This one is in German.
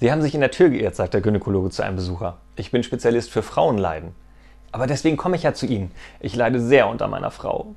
Sie haben sich in der Tür geirrt, sagt der Gynäkologe zu einem Besucher. Ich bin Spezialist für Frauenleiden. Aber deswegen komme ich ja zu Ihnen. Ich leide sehr unter meiner Frau.